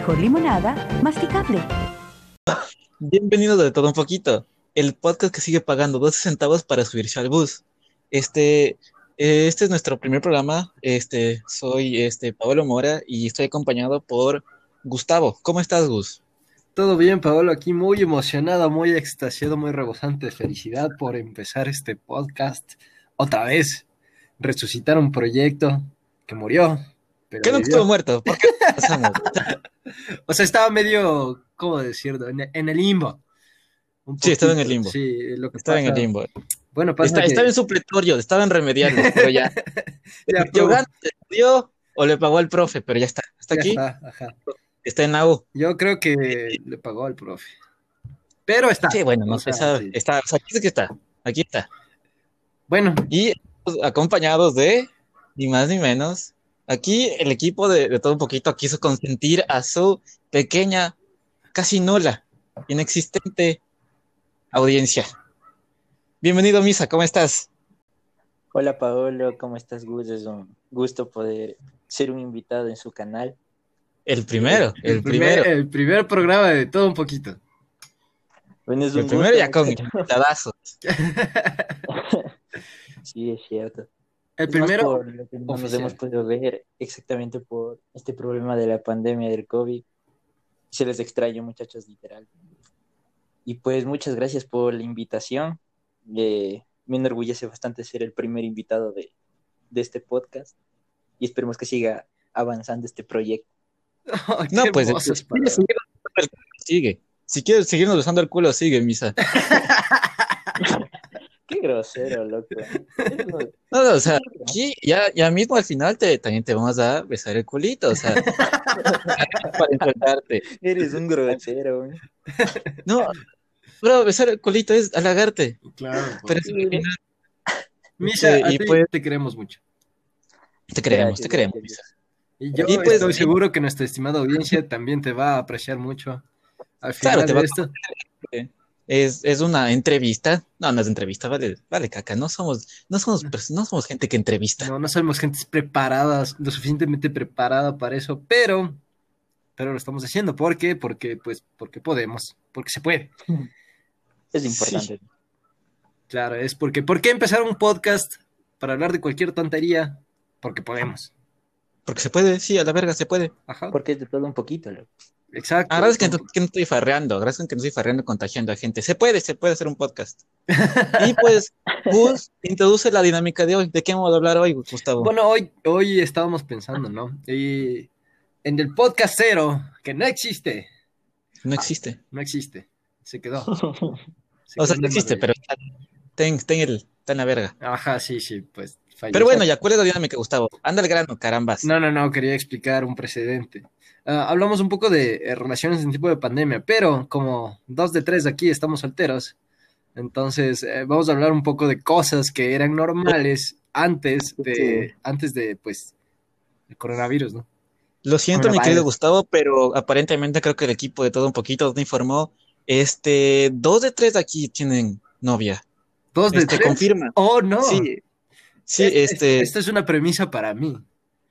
mejor limonada, masticable. Bienvenido de todo un poquito, el podcast que sigue pagando 12 centavos para subirse al bus. Este, este es nuestro primer programa. Este, soy este Pablo Mora y estoy acompañado por Gustavo. ¿Cómo estás, Gus? Todo bien, Pablo, aquí muy emocionado, muy extasiado, muy rebosante de felicidad por empezar este podcast otra vez. Resucitar un proyecto que murió. Pero ¿Qué estuvo muerto? ¿Por qué pasamos? O sea, estaba medio, ¿cómo decirlo? En, en el limbo. Un Sí, estaba en el limbo. Sí, lo que Estaba en el limbo. Bueno, pasa Está- que... Estaba en supletorio, estaba en remediando, pero ya. Ya, pero- estudió o le pagó al profe, pero ya está. Está aquí, está, ajá. está en la U. Yo creo que le pagó al profe. Pero está. Sí, bueno, no sí. Está, o sea, aquí es que está. Aquí está. Bueno, Y estamos acompañados de, ni más ni menos, aquí el equipo de, de todo un poquito quiso consentir a su pequeña, casi nula, inexistente audiencia. Bienvenido, Misa, ¿cómo estás? Hola Paolo, ¿cómo estás Gus? Es un gusto poder ser un invitado en su canal. El primero, el, primer, primero. el primer programa de todo un poquito. Bueno, es El primero ya con invitadazos. Sí, es cierto. El Es primero, por lo que no nos hemos podido ver exactamente por este problema de la pandemia del COVID. Se les extraña, muchachos, literal. Y pues muchas gracias por la invitación. Eh, me enorgullece bastante ser el primer invitado de, de este podcast. Y esperemos que siga avanzando este proyecto. Oh, No, pues, si quieres seguirnos usando el culo, sigue. Si quieres seguirnos usando el culo, sigue, Misa. Grosero, loco. No- o sea, aquí ya, ya mismo al final te, también te vamos a besar el culito, o sea, para enfrentarte. Eres un grosero. güey. No, bro, besar el culito es halagarte, Claro, pero pues. es al final Misha, Sí, a y ti pues- te queremos mucho. te creemos, te gracias. Y yo Y pues- estoy seguro que nuestra estimada audiencia también te va a apreciar mucho. Al final Claro, te de va a- esto. Es, es una entrevista, no, no es entrevista, vale, vale, caca, no somos, no somos, no somos gente que entrevista. No, no somos gentes preparadas, lo suficientemente preparada para eso, pero, pero lo estamos haciendo. ¿Por qué? Porque, pues, porque podemos, porque se puede. Es importante. Claro, es porque, ¿por qué empezar un podcast para hablar de cualquier tontería? Porque podemos. Porque se puede, sí, a la verga se puede. Ajá, Porque es de todo un poquito, loco. Exacto. Que, no- que no estoy farreando, agradezco que no estoy farreando contagiando a gente. Se puede, se puede hacer un podcast. Y pues, Gus, introduce la dinámica de hoy. ¿De qué vamos a hablar hoy, Gustavo? Bueno, hoy, hoy estábamos pensando, ¿no? Y en el podcast cero, que no existe, no existe. no existe, se quedó. Se O sea, no existe, pero está, el, está en la verga. Ajá, sí, sí, pues falleció. Pero bueno, ya, ¿cuál es la dinámica, Gustavo? Anda al grano, carambas. No, no, no, quería explicar un precedente. Ah, hablamos un poco de eh, relaciones en tipo de pandemia, pero como dos de tres de aquí estamos solteros, entonces eh, vamos a hablar un poco de cosas que eran normales antes de, Sí. antes de, pues, el coronavirus, ¿no? Lo siento, mi querido Gustavo, pero aparentemente creo que el equipo de todo un poquito te informó. Este, dos de tres de aquí tienen novia. Dos de Este, tres. confirma. Oh, no. Sí, sí, Es- es- este, Esta es una premisa para mí.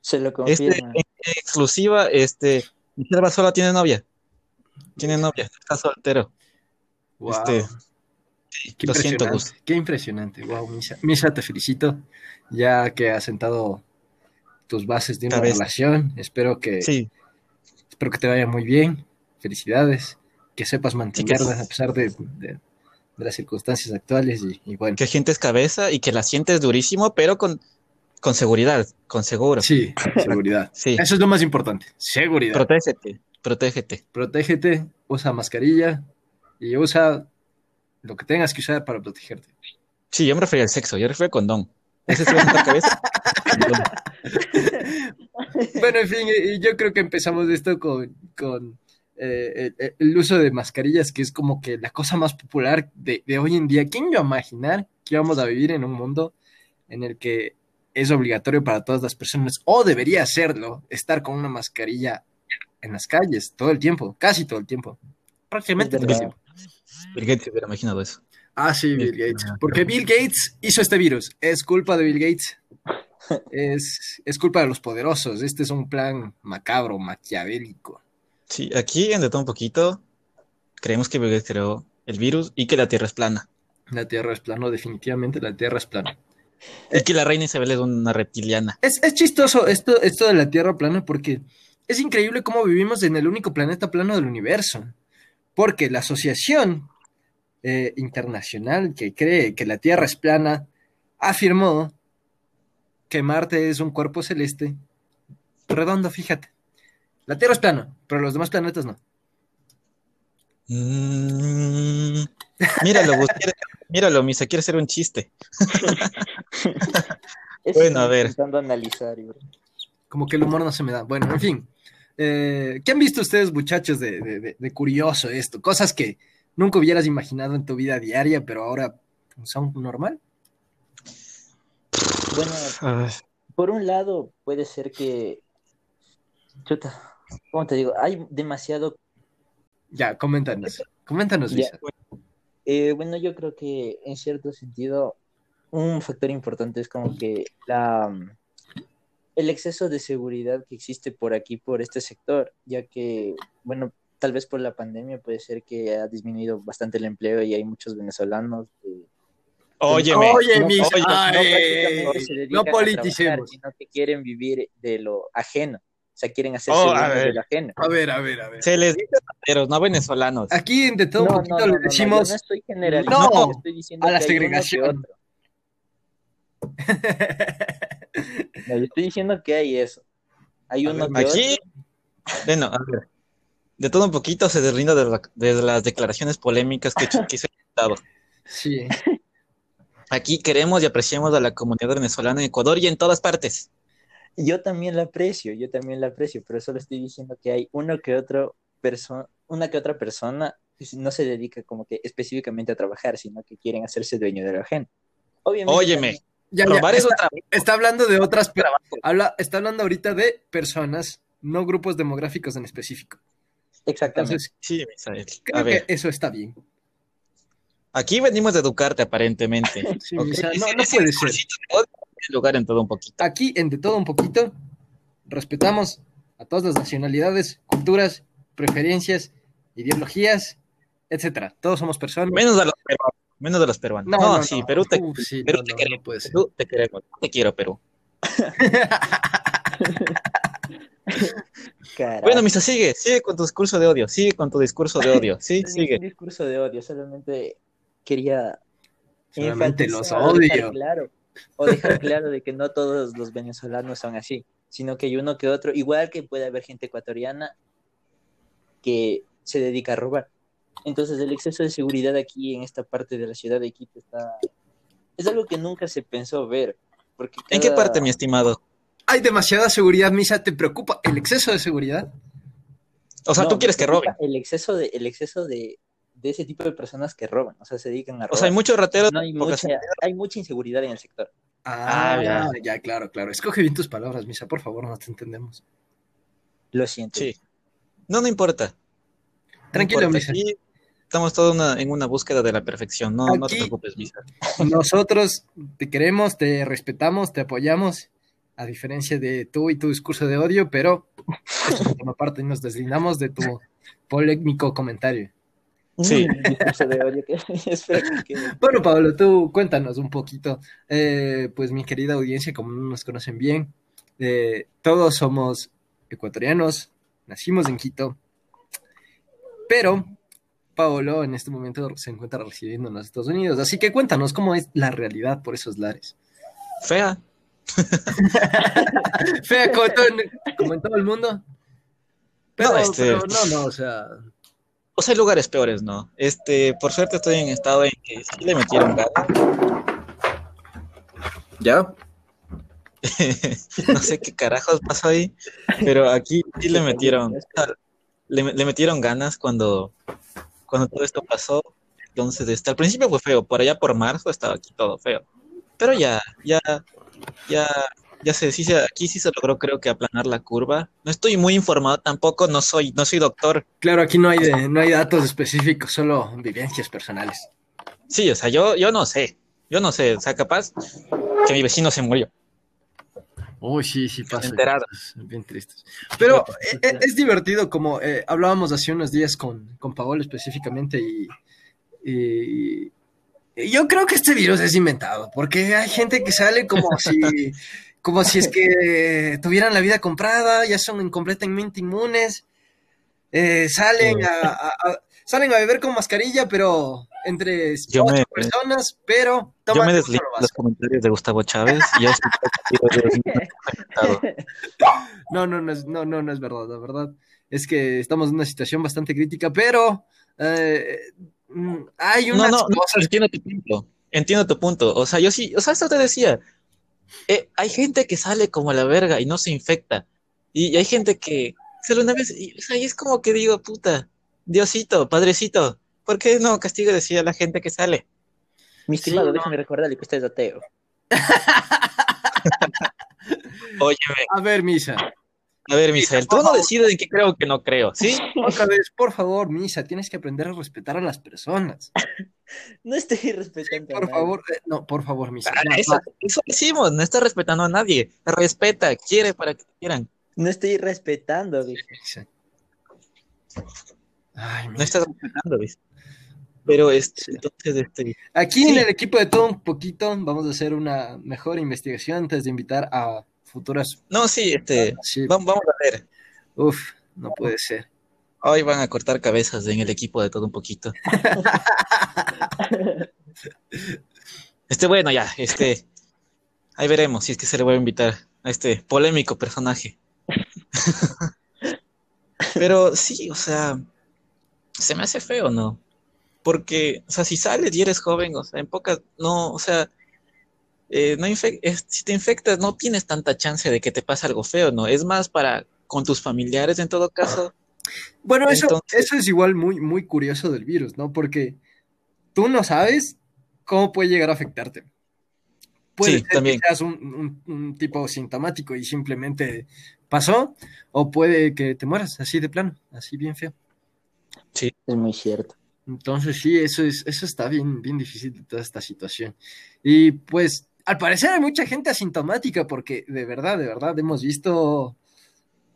Se lo este, confirma. exclusiva, este, Michelle Basola tiene novia. Tiene novia, está soltero. Wow. Este, sí, Qué lo siento, Gus. Qué impresionante. Wow, Misha. Misha, te felicito. Ya que has sentado tus bases de una Cabeza. relación. Espero que, Sí, espero que te vaya muy bien. Felicidades. Que sepas mantenerla sí. a pesar de, de- de las circunstancias actuales. Y, y bueno, que sientes cabeza y que la sientes durísimo, pero con, con seguridad, con seguro. sí, seguridad. Sí, Eso es lo más importante. Seguridad. protégete, protégete. Protégete, usa mascarilla y usa lo que tengas que usar para protegerte. Sí, yo me refería al sexo, yo me refería al condón. ¿Ese es la cabeza? Condón. Bueno, en fin, yo creo que empezamos esto con, con eh, el, el uso de mascarillas, que es como que la cosa más popular de, de hoy en día. ¿Quién iba a imaginar que íbamos a vivir en un mundo en el que es obligatorio para todas las personas, o debería serlo, estar con una mascarilla en las calles todo el tiempo, casi todo el tiempo, prácticamente todo el tiempo. Bill Gates se hubiera imaginado eso. Ah, sí, Bill Gates. Porque Bill Gates hizo este virus. Es culpa de Bill Gates. Es, es culpa de los poderosos. Este es un plan macabro, maquiavélico. Sí, aquí en De todo un poquito creemos que Bill Gates creó el virus y que la Tierra es plana. La Tierra es plano, definitivamente la Tierra es plana. Y que la reina Isabel es una reptiliana. Es, es chistoso esto, esto de la Tierra plana porque es increíble cómo vivimos en el único planeta plano del universo. Porque la Asociación eh, Internacional que cree que la Tierra es plana afirmó que Marte es un cuerpo celeste redondo, fíjate. La Tierra es plana, pero los demás planetas no. Mm, míralo, quiere- míralo, Misa, quiere hacer un chiste. Bueno, a ver. intentando analizar, bro. Como que el humor no se me da. Bueno, en fin. Eh, ¿Qué han visto ustedes, muchachos, de, de- de- de curioso esto? Cosas que nunca hubieras imaginado en tu vida diaria, pero ahora son normal. Bueno, por un lado, puede ser que. Chuta, ¿cómo te digo? Hay demasiado. Ya, coméntanos. Coméntanos, Ya. Lisa. eh, bueno, yo creo que en cierto sentido, un factor importante es como que la. El exceso de seguridad que existe por aquí, por este sector, ya que, bueno, tal vez por la pandemia puede ser que ha disminuido bastante el empleo y hay muchos venezolanos que Óyeme, Oye, no, mis- Ay, no no politicemos. sino que quieren vivir de lo ajeno. O sea, quieren hacerse Oh, a dueños ver. de lo ajeno. A ver, a ver, a ver. se les dice rateros, no venezolanos. Aquí en de todo No, un poquito no, le no, no, decimos yo no estoy generalizando, no yo estoy diciendo a la que segregación. No, yo estoy diciendo que hay eso. Hay A uno ver, que Aquí, otro. bueno, a ver, de todo un poquito se deslinda de, la- de las declaraciones polémicas que, que se han dado. Sí. Aquí queremos y apreciamos a la comunidad venezolana en Ecuador y en todas partes. Yo también la aprecio, yo también la aprecio, pero solo estoy diciendo que hay uno que otro persona, una que otra persona que no se dedica como que específicamente a trabajar, sino que quieren hacerse dueño de lo ajeno. Obviamente. Óyeme, Ya, ya, robar es está, otra está hablando de otras habla, está hablando ahorita de personas, no grupos demográficos en específico. Exactamente. Entonces, Sí, Misael. creo A ver, que eso está bien. aquí venimos a educarte aparentemente. Sí, no, puede ser. Lugar en todo un poquito. Aquí, en de todo un poquito, respetamos a todas las nacionalidades, culturas, preferencias, ideologías, etcétera. Todos somos personas. Menos a los peruanos. Menos de los peruanos. No, sí, Perú te, Uf, sí, Perú no, te no, queremos. no puede ser. Perú te queremos. Te quiero, Perú. Bueno, Misa, sigue. Sigue con tu discurso de odio. Sigue con tu discurso de odio. Sí, No sigue. ningún discurso de odio, solamente quería Solamente los o dejar odio. claro, o dejar claro de que no todos los venezolanos son así, sino que hay uno que otro, igual que puede haber gente ecuatoriana que se dedica a robar. Entonces el exceso de seguridad aquí en esta parte de la ciudad de Quito está es algo que nunca se pensó ver. Porque ¿En qué parte, mi estimado? Hay demasiada seguridad, Misa. ¿Te preocupa el exceso de seguridad? O sea, No, tú quieres que roben. El exceso de, el exceso de, de ese tipo de personas que roban, o sea, se dedican a robar. O sea, hay muchos rateros. no hay mucha, hay mucha inseguridad en el sector. Ah, Ah, ya. ya. claro, claro. Escoge bien tus palabras, Misa, por favor, no te entendemos. Lo siento. Sí. No, no importa. No Tranquilo, importa. Misa. Aquí estamos todos una- en una búsqueda de la perfección. No, no te preocupes, Misa. Nosotros te queremos, te respetamos, te apoyamos, a diferencia de tú y tu discurso de odio, pero aparte nos deslindamos de tu polémico comentario. Sí. De odio que que. Bueno, Pablo, tú cuéntanos un poquito. Eh, pues mi querida audiencia, como no nos conocen bien, eh, todos somos ecuatorianos, nacimos en Quito, pero Pablo en este momento se encuentra residiendo en los Estados Unidos. Así que cuéntanos cómo es la realidad por esos lares. Fea. Fea como, todo en, como en todo el mundo. Pero no, este- pero no, no, o sea, O sea, hay lugares peores, ¿no? Este, por suerte estoy en estado en que sí le metieron ganas. ¿ya? no sé qué carajos pasó ahí, pero aquí sí le metieron, le, le metieron ganas cuando, cuando todo esto pasó. Entonces, este, al principio fue feo, por allá por marzo estaba aquí todo feo. Pero ya, ya, ya, ya sé, sí, se- aquí sí se logró creo que aplanar la curva. No estoy muy informado tampoco, no soy, no soy doctor. Claro, aquí no hay, de- no hay datos específicos, solo vivencias personales. Sí, o sea, yo, yo no sé, yo no sé, o sea, capaz que mi vecino se murió. Uy, sí, sí pasa. Enterados. Bien tristes. Pero eh, eh, es divertido, como eh, hablábamos hace unos días con, con Paola específicamente, y, y- y yo creo que este virus es inventado, porque hay gente que sale como si, como si es que tuvieran la vida comprada, ya son completamente inmunes, eh, salen, a, a- a- salen a beber con mascarilla, pero entre Yo ocho me- personas, pero Yo me deslindo los comentarios de Gustavo Chávez yo. No, no, no es, no, no, no es verdad, la verdad. Es que estamos en una situación bastante crítica, pero eh, mm, hay No, unas no, no, cosas. entiendo tu punto. Entiendo tu punto. O sea, yo sí, o sea, esto te decía. Eh, hay gente que sale como la verga y no se infecta. Y, y hay gente que sale una vez y, o sea, y es como que digo, puta, Diosito, Padrecito, ¿por qué no castigo decía a la gente que sale? Mi estimado, no. déjame recordarle que usted es ateo. Oye, A ver, Misa, a ver, Misael, tú no decides en qué creo o que no creo, ¿sí? otra vez, por favor, Misa, tienes que aprender a respetar a las personas. No estoy respetando a Por nadie. favor, eh, no, por favor, Misa. Ah, Eso, eso decimos, no está respetando a nadie. Respeta, quiere para que te quieran. No estoy respetando, dije. Ay, No estás respetando, ¿ves? Pero este, entonces, este, Aquí Sí. en el equipo de todo un poquito vamos a hacer una mejor investigación antes de invitar a futuras. no, sí, este, Sí, vamos, vamos a ver. uf, no puede ser. Hoy van a cortar cabezas en el equipo de todo un poquito. Este, bueno, ya, este, ahí veremos si es que se le voy a invitar a este polémico personaje. Pero sí, o sea, se me hace feo, ¿no? Porque, o sea, si sales y eres joven, o sea, en pocas, no, o sea, eh, no si te infectas no tienes tanta chance de que te pase algo feo, ¿no? Es más para con tus familiares en todo caso. Bueno, eso, Entonces- eso es igual muy, muy curioso del virus, ¿no? Porque tú no sabes cómo puede llegar a afectarte. Puede Sí, ser que también. seas un, un- un tipo sintomático y simplemente pasó, o puede que te mueras así de plano, así bien feo. Es muy cierto. Entonces sí, eso es, eso está bien, bien difícil de toda esta situación. Y pues, al parecer hay mucha gente asintomática, porque de verdad, de verdad, hemos visto,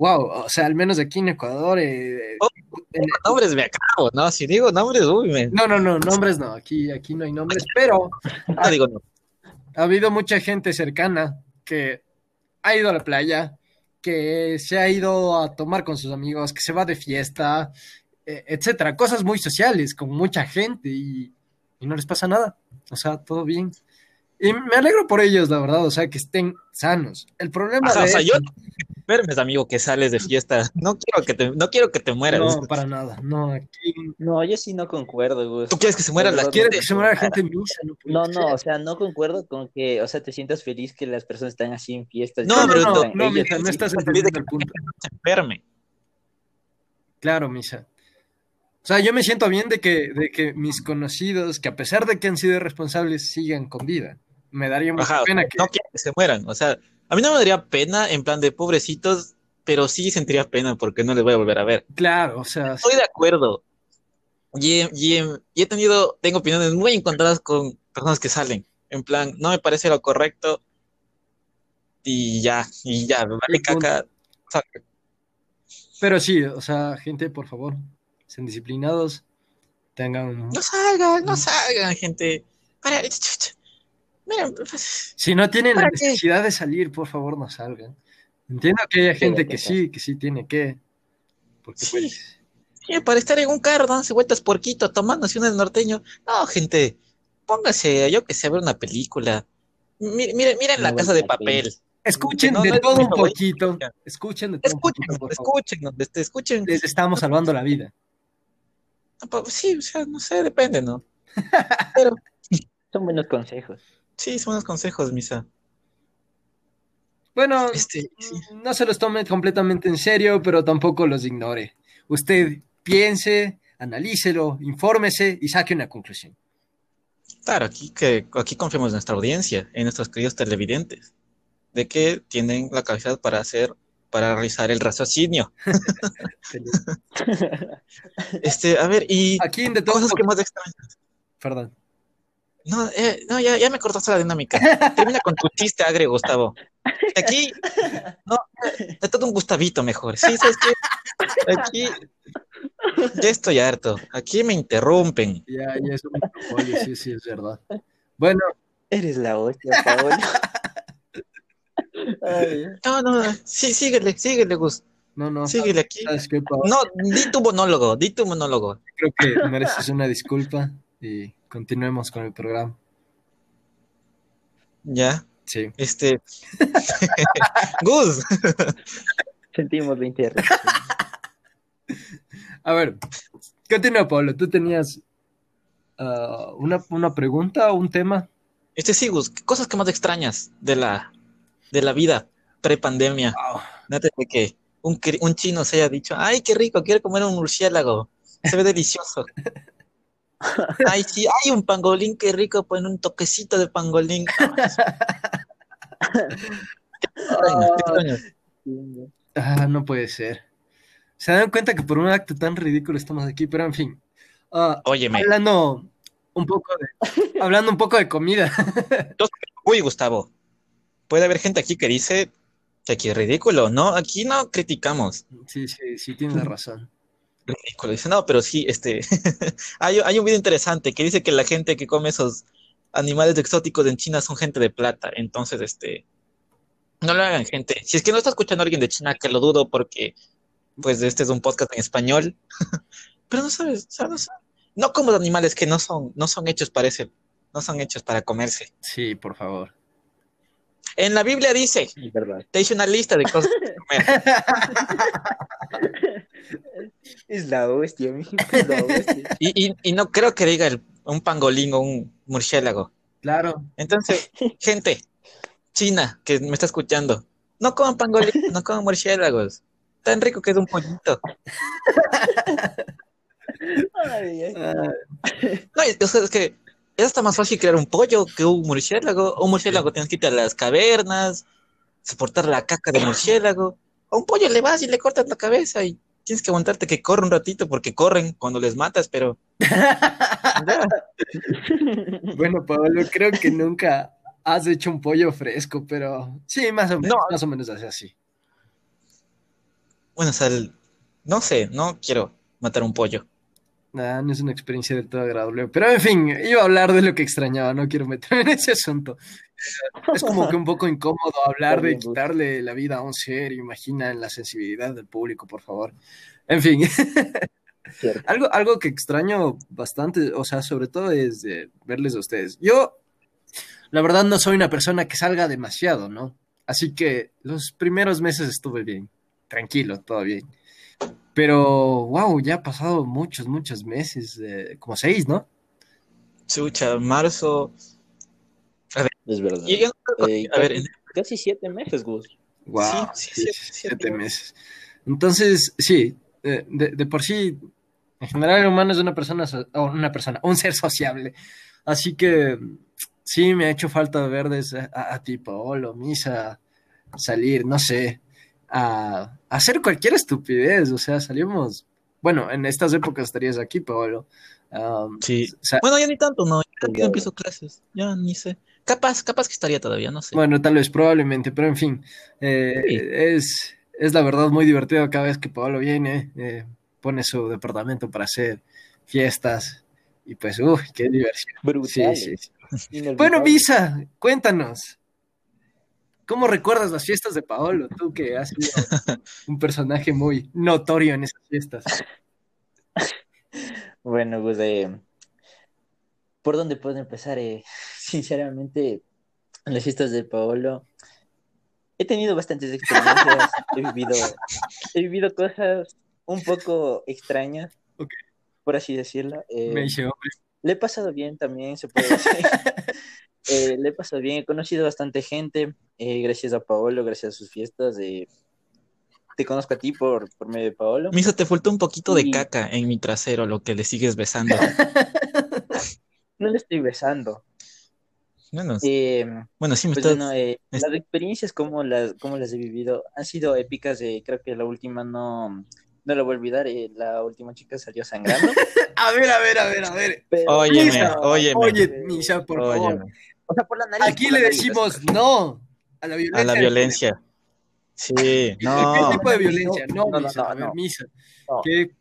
wow, o sea, al menos aquí en Ecuador, eh, Oh. en- Nombres me acabo, ¿no? Si digo nombres, uy, me... no, no, no, nombres no, aquí, aquí no hay nombres, pero no digo no. ha habido mucha gente cercana que ha ido a la playa, que se ha ido a tomar con sus amigos, que se va de fiesta, eh, etcétera, cosas muy sociales con mucha gente y, y no les pasa nada, o sea, todo bien. Y me alegro por ellos, la verdad, o sea, que estén sanos. El problema Ajá, de o sea, esto- yo enfermes, amigo, que sales de fiesta. No quiero que te, no quiero que te mueras. no, para nada, no, aquí No, yo sí no concuerdo, Gus. Tú quieres que se muera la gente. que se muera la gente en misa, no No, o sea, no concuerdo con que, o sea, te sientas feliz que las personas están así en fiestas. No, No, no, pero no, no, mija, no estás sí, entendiendo el punto. se enferme. Claro, Misa. O sea, yo me siento bien de que, de que mis conocidos, que a pesar de que han sido irresponsables, sigan con vida. Me daría mucha Ajá, pena que... no quiero que se mueran. O sea, a mí no me daría pena en plan de pobrecitos, pero sí sentiría pena porque no les voy a volver a ver. Claro, o sea, Estoy de acuerdo. Y, he- y he- y he tenido, tengo opiniones muy encontradas con personas que salen. En plan, no me parece lo correcto. Y ya, y ya, me vale caca. Pero sí, o sea, gente, por favor, sean disciplinados, tengan... no salgan, no salgan, gente. Para, miren, pues, Si no tienen la necesidad de salir, por favor, no salgan. Entiendo que haya gente que sí, que sí tiene que... Porque Sí. pues... sí, para estar en un carro dándose vueltas por Quito, tomándose un norteño. No, gente, póngase, yo que sé, a ver una película. Mi- Miren, miren la casa de papel. Escuchen No, de todo un poquito, escuchen de todo un poquito, Escuchen, escuchen, este, escuchen. Les estamos salvando la vida. Ah, pues, Sí, o sea, no sé, depende, ¿no? Pero Son buenos consejos. Sí, son unos consejos, Misa. Bueno, Este, sí. no se los tome completamente en serio, pero tampoco los ignore. Usted piense, analícelo, infórmese y saque una conclusión. Claro, aquí que aquí confiamos en nuestra audiencia, en nuestros queridos televidentes, de que tienen la capacidad para hacer, para realizar el raciocinio. Este, a ver, y Aquí en de todo cosas que más extrañas. Perdón. No, eh, no ya, ya me cortaste la dinámica. Termina con tu chiste agre, Gustavo. Aquí, no, de todo un Gustavito mejor. Sí, ¿sabes qué? Aquí, ya estoy harto. Aquí me interrumpen. Ya, ya es un monopolio, sí, sí, es verdad. Bueno, Eres la hostia, Paolo. Ay, No, no, sí, síguele, síguele, Gus. no, no. Síguele aquí. ¿Sabes qué, Pau? No, di tu monólogo, di tu monólogo. Creo que mereces una disculpa y continuemos con el programa. Ya, Sí. este. Gus, sentimos la interna. A ver, continúa, Pablo. Tú tenías ah, una, una pregunta o un tema. este sí, Gus, ¿qué cosas que más extrañas de la, de la vida pre-pandemia? Wow. Antes de que un, un chino se haya dicho, ay, qué rico, quiero comer un murciélago, se ve delicioso. Ay, sí, hay un pangolín, qué rico, pon un toquecito de pangolín. Ah, no puede ser. Se dan cuenta que por un acto tan ridículo estamos aquí, pero en fin. Ah, Óyeme, hablando un poco de, hablando un poco de comida. uy, Gustavo, puede haber gente aquí que dice que aquí es ridículo, ¿no? Aquí no criticamos. Sí, sí, sí, tienes razón. Ridículo. Dice, no, pero sí, este, hay, hay un video interesante que dice que la gente que come esos animales exóticos en China son gente de plata. Entonces, este, no lo hagan, gente. Si es que no está escuchando a alguien de China, que lo dudo porque, pues, este es un podcast en español. Pero no sabes, no como animales que no son, no son hechos para ese, no son hechos para comerse. Sí, por favor. En la Biblia dice, verdad. te hice una lista de cosas que comer. Es la hostia, mijo. Es la hostia. Y, y, y no creo que diga el- un pangolín o un murciélago. Claro. Entonces, gente china que me está escuchando, no coman pangolín, no coman murciélagos. Tan rico que es un pollito. Ay, ay. No, es que es hasta más fácil crear un pollo que un murciélago. Un murciélago tienes que ir a las cavernas, soportar la caca de murciélago. A un pollo le vas y le cortas la cabeza y tienes que aguantarte que corre un ratito porque corren cuando les matas, pero bueno, Pablo, creo que nunca has hecho un pollo fresco, pero sí, más o menos, No. más o menos hace así. Bueno, o sea, el- no sé, no quiero matar un pollo. Nada, no es una experiencia del todo agradable. Pero en fin, iba a hablar de lo que extrañaba, no quiero meterme en ese asunto. Es como que un poco incómodo hablar de Gus. quitarle la vida a un ser, imagina la sensibilidad del público, por favor. En fin, algo, algo que extraño bastante, o sea, sobre todo es eh, verles a ustedes. Yo, la verdad, no soy una persona que salga demasiado, ¿no? Así que los primeros meses estuve bien, tranquilo, todo bien. Pero, wow, ya ha pasado muchos, muchos meses, eh, como seis, ¿no? Chucha, marzo. Es verdad. Y yo no creo que- Eh, a ver, casi, casi siete meses, Gus. Wow, Sí, sí, sí, siete- siete, siete meses. Entonces, sí, eh, de, de por sí, en general el humano es una persona, una persona, un ser sociable. Así que sí, me ha hecho falta verles a, a, a ti, Paolo, Misa, salir, no sé, a, a hacer cualquier estupidez. O sea, salimos, bueno, en estas épocas estarías aquí, Paolo. Um, Sí. Bueno, ya ni tanto, no. Ya no empiezo clases. Ya ni sé. Capaz, capaz que estaría todavía, no sé. Bueno, tal vez, probablemente, pero en fin, eh, Sí. es, es la verdad muy divertido cada vez que Pablo viene, eh, pone su departamento para hacer fiestas y pues, uy, qué diversión. Sí, Brutal. sí. Bueno, Misa, cuéntanos, ¿cómo recuerdas las fiestas de Paolo? Tú que has sido un personaje muy notorio en esas fiestas. Bueno, pues, eh, ¿por dónde puedo empezar? Eh, sinceramente, en las fiestas de Paolo he tenido bastantes experiencias, he vivido, he vivido cosas un poco extrañas, Ok. por así decirlo. Eh, Me dice, hombre, le he pasado bien también, se puede decir. Eh, le he pasado bien, he conocido bastante gente, eh, gracias a Paolo, gracias a sus fiestas. eh, te conozco a ti por, por medio de Paolo. Misa, te faltó un poquito de caca en mi trasero, lo que le sigues besando. No le estoy besando. Bueno, Eh, bueno, sí me Pues estás. bueno, eh, es- las experiencias como las, como las he vivido han sido épicas. eh, creo que la última no, no lo voy a olvidar, eh, la última chica salió sangrando. A ver, a ver, a ver, a ver. pero- Óyeme, Misa, óyeme. Oye, Misha, por favor. O sea, por la nariz. Aquí le nariz, decimos no a la violencia. a la violencia. Sí, ¿Qué no. tipo de violencia? No, No, no, no, a ver, no. Misa. No. ¿Qué?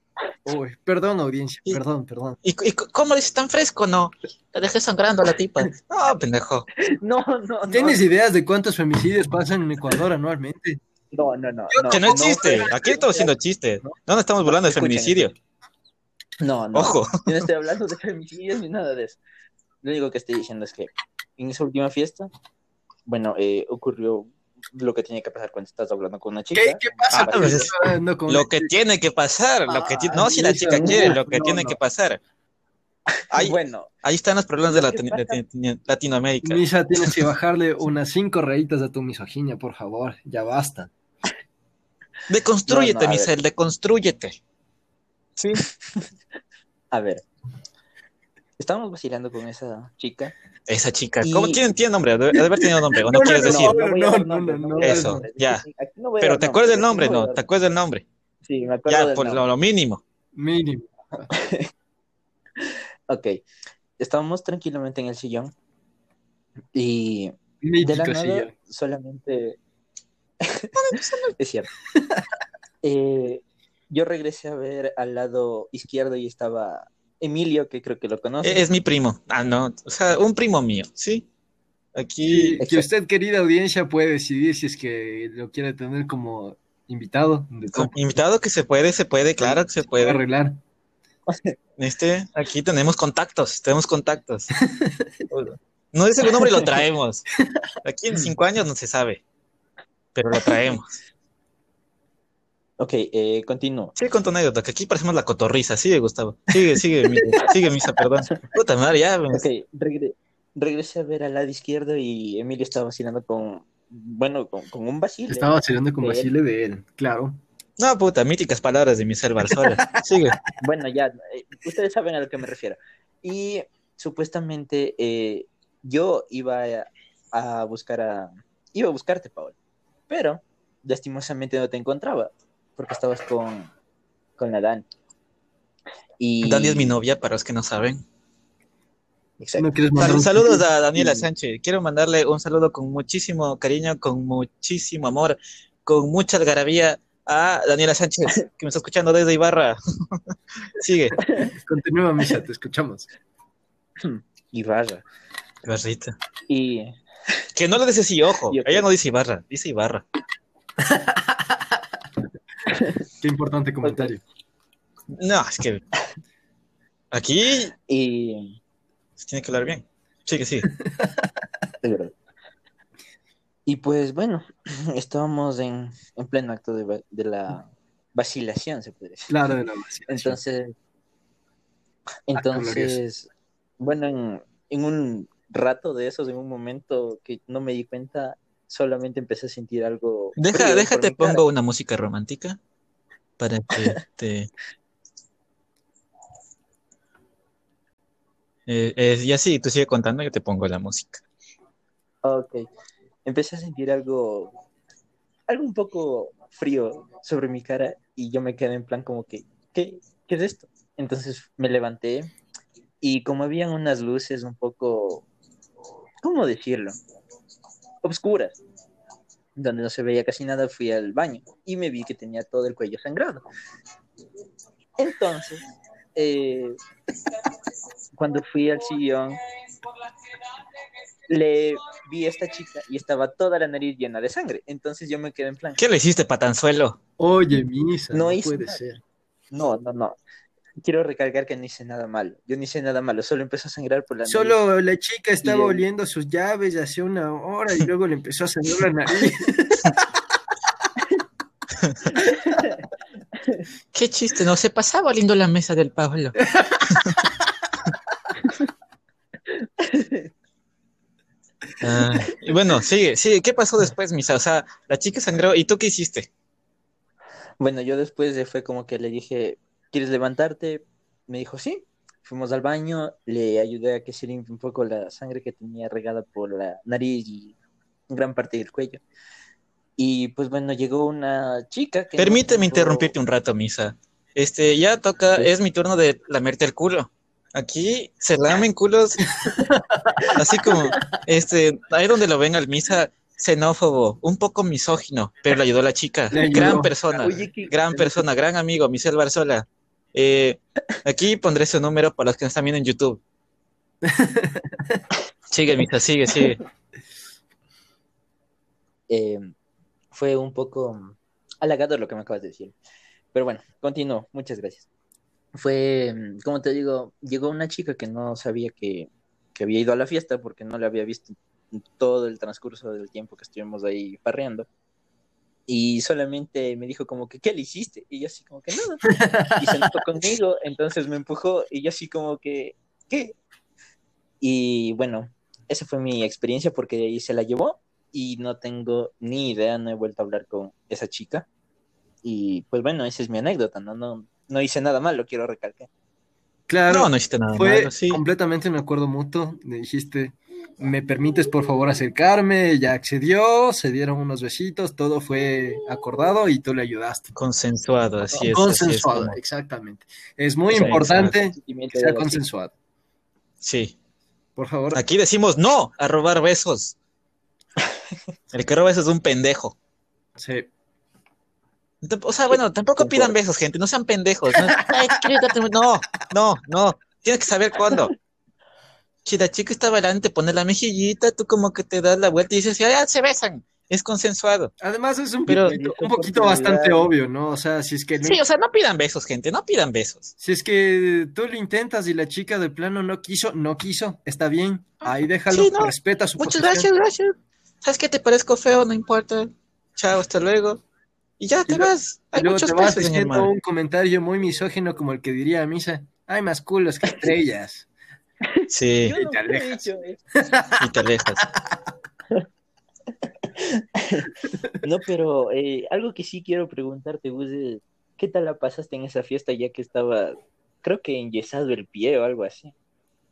Uy, perdón, audiencia, Y- perdón, perdón. ¿Y, y cómo dices tan fresco, no? La dejé sangrando a la tipa. No, pendejo. No, no, no. ¿Tienes ideas de cuántos femicidios pasan en Ecuador anualmente? No, no, no. Que no existe. Aquí estamos haciendo chistes. No nos estamos burlando de feminicidio. No, no. Ojo. Yo no estoy hablando de femicidios ni nada de eso. Lo único que estoy diciendo es que en esa última fiesta, bueno, eh, ocurrió lo que tiene que pasar cuando estás hablando con una chica. ¿Qué, qué pasa? Ah, cuando pues estás hablando con Lo una que chica? tiene que pasar. Lo que Ah, No, si la Misa, chica no, quiere, lo que no, tiene no. que pasar. Ahí, Bueno, ahí están los problemas de, Latino- Latinoamérica. Misa, tienes que bajarle unas cinco rayitas a tu misoginia, por favor. Ya basta. Deconstrúyete, No, no, a ver. Misael, deconstrúyete. Sí. a ver. Estábamos vacilando con esa chica. Esa chica. Y- ¿Cómo tiene, tiene nombre? Debe, haber tenido nombre. ¿O no, No, no, quieres no, decir? no, no, no, Eso, ya. Pero te acuerdas del nombre, ¿no? ¿Te acuerdas del nombre? Sí, me acuerdo Ya, del por nombre. lo, lo mínimo. Mínimo. Ok. Estábamos tranquilamente en el sillón y de la Mítico nada sillón. solamente es cierto. Eh, yo regresé a ver al lado izquierdo y estaba Emilio, que creo que lo conoce. E- Es mi primo. Ah, no. O sea, un primo mío, ¿sí? Aquí. Sí, que usted, querida audiencia, puede decidir si es que lo quiere tener como invitado. invitado que se puede, se puede, claro que se Puede puede. arreglar. Este, aquí tenemos contactos, tenemos contactos. No dice el nombre y lo traemos. Aquí en cinco años no se sabe, pero lo traemos. Ok, eh, continúo. Sigue con tu anécdota, que aquí parecemos la cotorriza. Sigue, Gustavo. Sigue, sigue, sigue, Misa, perdón. Puta madre, ya. me- Ok, regre- regresé a ver al lado izquierdo y Emilio estaba vacilando con, bueno, con, con un vacile. Estaba vacilando con De él. Basile de él, claro. No, puta, míticas palabras de Misael Barzola. Sigue. Bueno, ya, eh, ustedes saben a lo que me refiero. Y supuestamente eh, yo iba a, a buscar a, iba a buscarte, Paul, pero lastimosamente no te encontraba porque estabas con, con la Dan. Y... Dani es mi novia, para los que no saben. Exacto. ¿No saludos a Daniela Sánchez. Quiero mandarle un saludo con muchísimo cariño, con muchísimo amor, con mucha algarabía a Daniela Sánchez, que me está escuchando desde Ibarra. Sigue. Continúa, Misha, te escuchamos. Y vaya. Barrita. Y Que no le dices ojo. Y ok. Ella no dice Ibarra, dice Ibarra. Qué importante comentario. No, es que aquí Y se tiene que hablar bien. Sigue, sigue. es verdad. Y pues bueno, estábamos en, en pleno acto de, la vacilación, se puede decir. Claro, de la vacilación. Entonces, Ah, entonces, bueno, en, en un rato de esos, en un momento que no me di cuenta, solamente empecé a sentir algo. Deja, déjate, cara. pongo una música romántica para que te. Eh, eh, y así, tú sigue contando, yo te pongo la música. Ok. Empecé a sentir algo, algo un poco frío sobre mi cara y yo me quedé en plan como que, ¿qué, qué es esto? Entonces me levanté y como habían unas luces un poco, ¿cómo decirlo? Obscuras, donde no se veía casi nada, fui al baño y me vi que tenía todo el cuello sangrado. Entonces, eh, cuando fui al sillón, le vi a esta chica y estaba toda la nariz llena de sangre. Entonces yo me quedé en plan, ¿Qué le hiciste, patanzuelo? Oye, Misa, No no, hice puede nada. ser. no, no, no. Quiero recalcar que no hice nada malo. Yo no hice nada malo, solo empezó a sangrar por la nariz. Solo la chica estaba Y oliendo sus llaves hace una hora y luego le empezó a sangrar la nariz. Qué chiste, no se pasaba lindo la mesa del Pablo. Ah, y bueno, sigue, sigue. ¿Qué pasó después, Misa? O sea, la chica sangró, ¿y tú qué hiciste? Bueno, yo después de- fue como que le dije, ¿quieres levantarte? Me dijo, sí. Fuimos al baño, le ayudé a que se limpie un poco la sangre que tenía regada por la nariz y gran parte del cuello. Y pues bueno, llegó una chica que... Permíteme interrumpirte un rato, Misa. Este, ya toca, Sí. es mi turno de lamerte el culo. Aquí se lamen culos, así como, este, ahí donde lo ven al Misa, xenófobo, un poco misógino, pero le ayudó a la chica. Ayudó. Gran persona, Oye, qué- gran persona, gran amigo, Michelle Barzola. Eh, aquí pondré su número para los que nos están viendo en YouTube. Sigue, Misa, sigue, sigue. eh, fue un poco mm, halagador lo que me acabas de decir. Pero bueno, continúo. Muchas gracias. Fue, mm, como te digo, llegó una chica que no sabía que, que había ido a la fiesta porque no la había visto en todo el transcurso del tiempo que estuvimos ahí parreando. Y solamente me dijo como que, ¿qué le hiciste? Y yo así como que nada. Y se enojó conmigo, entonces me empujó y yo así como que, ¿qué? Y bueno, esa fue mi experiencia porque de ahí se la llevó y no tengo ni idea, no he vuelto a hablar con esa chica. Y pues bueno, esa es mi anécdota, no, no, no hice nada malo, quiero recalcar. Claro, No, no hiciste nada fue malo, sí. completamente un acuerdo mutuo. Le dijiste, ¿me permites por favor acercarme? Ella accedió, se dieron unos besitos, todo fue acordado y tú le ayudaste. Consensuado, así es. así es consensuado, como- exactamente. Es muy importante que sea consensuado. Sí. Por favor. Aquí decimos no a robar besos. El que roba besos es un pendejo. Sí. O sea, bueno, tampoco pidan besos, gente, no sean pendejos. No, Ay, ¿quieres darte un- no, no, no. Tienes que saber cuándo. Si la chica está bailando, te pone la mejillita, tú como que te das la vuelta y dices, ya se besan. Es consensuado. Además es un, Pero- poquito, un poquito bastante obvio, ¿no? O sea, si es que Sí, o sea, no pidan besos, gente, no pidan besos. si es que tú lo intentas y la chica de plano no quiso, no quiso, está bien. Ahí déjalo, Sí, no. respeta su Muchas posición. gracias, gracias. ¿Sabes qué? Te parezco feo, no importa. Chao, hasta luego. Y ya te Y vas. Y Hay luego muchos te vas mar. un comentario muy misógino como el que diría a Misa, hay más culos que estrellas. Sí, Yo Y no te he alejas. dicho eso. y te alejas. No, pero eh, algo que sí quiero preguntarte, Gus, es, ¿qué tal la pasaste en esa fiesta ya que estaba, creo que enyesado el pie o algo así?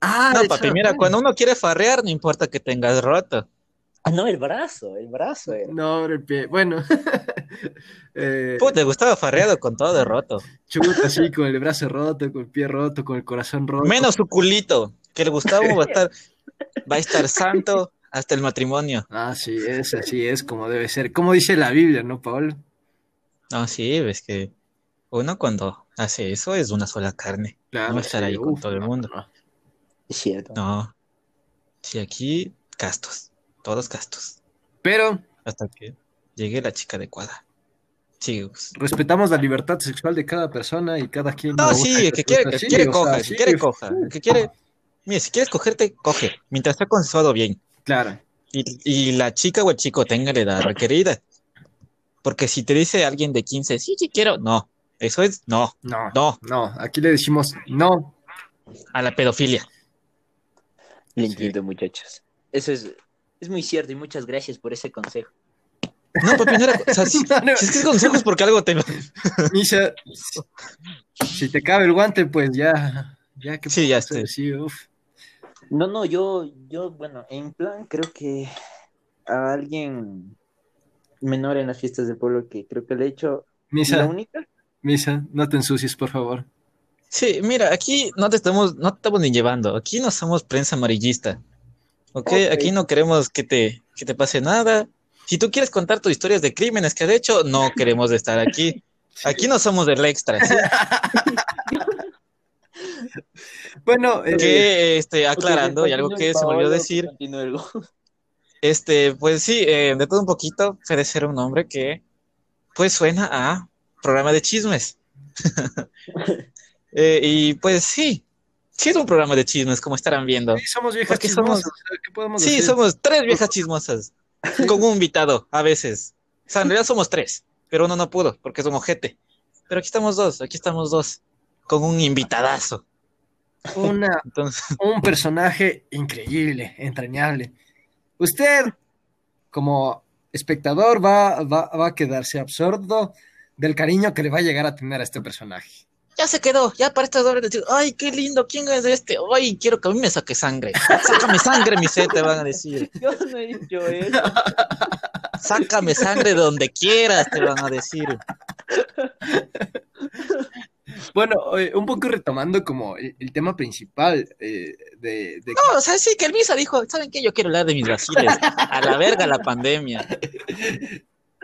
Ah, No, papi, hecho, mira, cuando uno quiere farrear, no importa que tengas roto. Ah, no, el brazo, el brazo era. No, el pie. Bueno. eh, Puta, te gustaba farreado con todo de roto. chuta, así, con el brazo roto, con el pie roto, con el corazón roto. Menos su culito, que el Gustavo va a estar, va a estar santo hasta el matrimonio. Ah, sí, es así, es como debe ser. Como dice la Biblia, ¿no, Paul? No, sí, ves que uno cuando hace eso es una sola carne. Claro. No va a estar sí, ahí con todo el no, mundo. no. Es cierto. No. Sí, aquí castos, todos castos. Pero Hasta que llegue la chica adecuada. Sí, Gus. respetamos la libertad sexual de cada persona y cada quien. No, lo sí, el que quiere, respeto. el que Sí, quiere coja, sea, el que sí, quiere coja, el que quiere. Mire, si quieres cogerte, coge, mientras está consensuado bien. Claro. Y, y la chica o el chico tenga la edad requerida. Porque si te dice alguien de 15, sí, sí quiero, no. Eso es no, No, no, no, aquí le decimos no. a la pedofilia. Le Sí. entiendo, muchachos. Eso es, es muy cierto y muchas gracias por ese consejo. No, papi, no era. O sea, si, No, no. si es que es consejo es porque algo te. Misha, si te cabe el guante, pues ya. Ya que Sí, ya estoy. Sí, uf. No, no, yo, yo, bueno, en plan creo que a alguien menor en las fiestas del pueblo que creo que le he hecho la Misa, única. Misa, no te ensucies, por favor. Sí, mira, aquí no te estamos, no te estamos ni llevando. Aquí no somos prensa amarillista. ¿Ok? Ok. Aquí no queremos que te, que te pase nada. Si tú quieres contar tus historias de crímenes que has hecho, no queremos estar aquí. Aquí no somos del extra, ¿sí? Bueno, eh, Que, este, aclarando, Ok, y algo que se me olvidó decir, este, pues sí, eh, de todo un poquito, puede ser un nombre que, pues suena a programa de chismes. Eh, y pues sí, sí es un programa de chismes, como estarán viendo. sí, somos viejas porque chismosas, ¿qué podemos Sí, decir? somos tres viejas chismosas, con un invitado, a veces. O sea, en realidad somos tres, pero uno no pudo, porque es un ojete. Pero aquí estamos dos, aquí estamos dos, con un invitadazo. Una, Entonces, un personaje increíble, entrañable. Usted, como espectador, va, va, va a quedarse absorto del cariño que le va a llegar a tener a este personaje. Ya se quedó, ya para estas horas decir, ay, qué lindo, ¿quién es este? Ay, quiero que a mí me saque sangre. Sácame sangre, mi set, te van a decir. Yo no he dicho eso. Sácame sangre de donde quieras, te van a decir. Bueno, eh, un poco retomando como el, el tema principal eh, de, de- No, o sea, sí que el Misa dijo, ¿saben qué? Yo quiero hablar de mis vaciles. A la verga la pandemia.